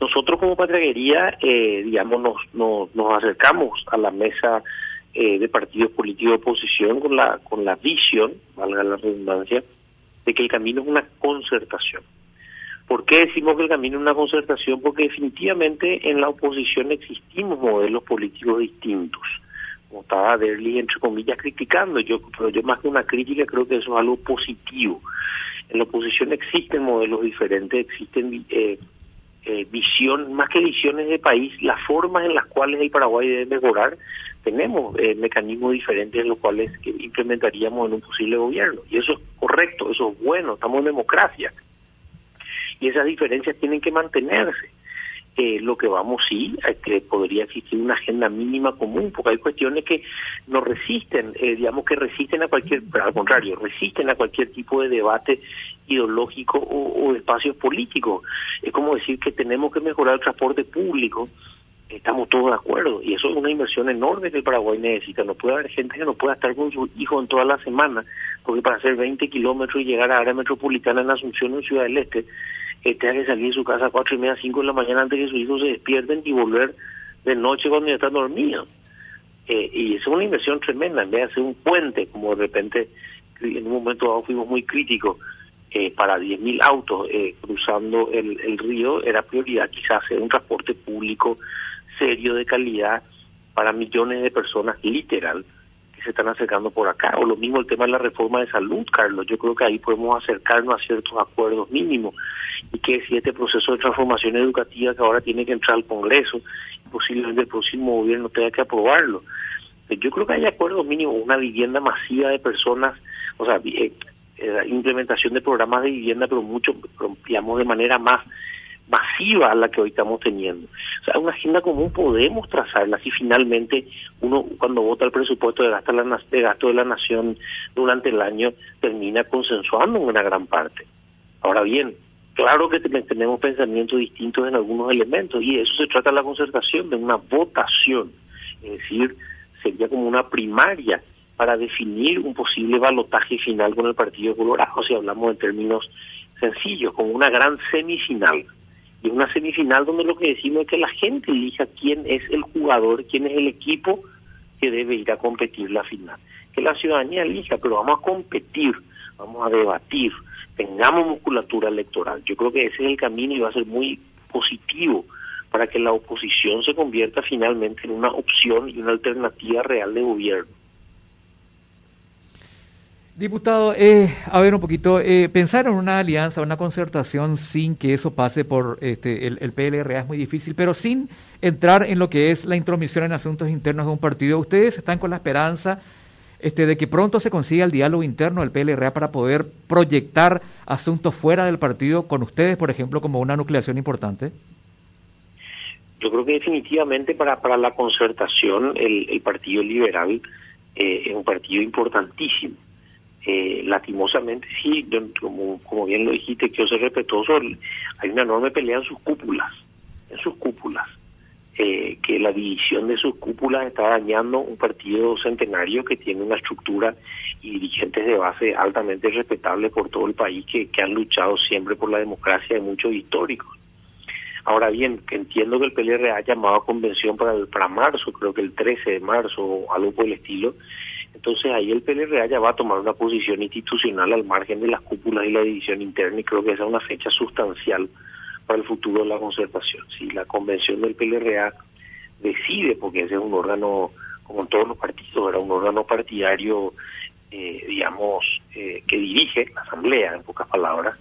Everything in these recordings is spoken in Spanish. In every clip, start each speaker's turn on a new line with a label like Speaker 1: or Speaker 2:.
Speaker 1: Nosotros como Patriaguería, eh, digamos, nos, nos, nos, acercamos a la mesa eh, de partidos políticos de oposición con la, con la visión, valga la redundancia, de que el camino es una concertación. ¿Por qué decimos que el camino es una concertación? Porque definitivamente en la oposición existimos modelos políticos distintos. Como estaba Derli, entre comillas, criticando, yo, pero yo más que una crítica creo que eso es algo positivo. En la oposición existen modelos diferentes, existen eh, eh, visión, más que visiones de país, las formas en las cuales el Paraguay debe mejorar, tenemos eh, mecanismos diferentes en los cuales implementaríamos en un posible gobierno. Y eso es correcto, eso es bueno, estamos en democracia. Y esas diferencias tienen que mantenerse. Eh, lo que vamos sí, que podría existir una agenda mínima común, porque hay cuestiones que no resisten, eh, digamos que resisten a cualquier, al contrario, resisten a cualquier tipo de debate ideológico o, o espacios políticos. Es como decir que tenemos que mejorar el transporte público, estamos todos de acuerdo, y eso es una inversión enorme que el Paraguay necesita. No puede haber gente que no pueda estar con su hijo en toda la semana, porque para hacer 20 kilómetros y llegar a área metropolitana en Asunción, en Ciudad del Este, que tenga que salir de su casa a cuatro y media, cinco de la mañana antes que sus hijos se despierten y volver de noche cuando ya están dormidos. Eh, y es una inversión tremenda, en vez de hacer un puente, como de repente en un momento dado fuimos muy críticos, eh, para 10.000 autos eh, cruzando el, el río, era prioridad quizás hacer un transporte público serio, de calidad, para millones de personas, literal, están acercando por acá. O lo mismo el tema de la reforma de salud, Carlos. Yo creo que ahí podemos acercarnos a ciertos acuerdos mínimos y que si este proceso de transformación educativa que ahora tiene que entrar al Congreso, posiblemente el próximo gobierno tenga que aprobarlo. Yo creo que hay acuerdos mínimos, una vivienda masiva de personas, o sea, eh, eh, implementación de programas de vivienda, pero mucho, digamos, de manera más masiva a la que hoy estamos teniendo. O sea, una agenda común podemos trazarla si finalmente uno cuando vota el presupuesto de gasto de la, de gasto de la nación durante el año termina consensuando en una gran parte. Ahora bien, claro que tenemos pensamientos distintos en algunos elementos y eso se trata de la concertación, de una votación, es decir, sería como una primaria para definir un posible balotaje final con el Partido Colorado, si hablamos en términos sencillos, con una gran semifinal y una semifinal donde lo que decimos es que la gente elija quién es el jugador, quién es el equipo que debe ir a competir la final. Que la ciudadanía elija, pero vamos a competir, vamos a debatir, tengamos musculatura electoral. Yo creo que ese es el camino y va a ser muy positivo para que la oposición se convierta finalmente en una opción y una alternativa real de gobierno.
Speaker 2: Diputado, eh, a ver un poquito, eh, pensar en una alianza, una concertación sin que eso pase por este, el, el, PLRA es muy difícil, pero sin entrar en lo que es la intromisión en asuntos internos de un partido. ¿Ustedes están con la esperanza este, de que pronto se consiga el diálogo interno del PLRA para poder proyectar asuntos fuera del partido con ustedes, por ejemplo, como una nucleación importante?
Speaker 1: Yo creo que definitivamente para, para la concertación el, Partido Liberal eh, es un partido importantísimo eh, lastimosamente sí, como, como bien lo dijiste, que yo soy respetuoso, hay una enorme pelea en sus cúpulas, en sus cúpulas, eh, que la división de sus cúpulas está dañando un partido centenario que tiene una estructura y dirigentes de base altamente respetables por todo el país que, que han luchado siempre por la democracia de muchos históricos. Ahora bien, que entiendo que el PLR ha llamado a convención para, el, para marzo, creo que el 13 de marzo o algo por el estilo, entonces ahí el PLRA ya va a tomar una posición institucional al margen de las cúpulas y la división interna y creo que esa es una fecha sustancial para el futuro de la concertación. Si la convención del PLRA decide, porque ese es un órgano, como en todos los partidos, era un órgano partidario, eh, digamos, eh, que dirige la asamblea, en pocas palabras,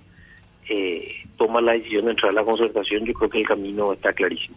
Speaker 1: eh, toma la decisión de entrar a la concertación, yo creo que el camino está clarísimo.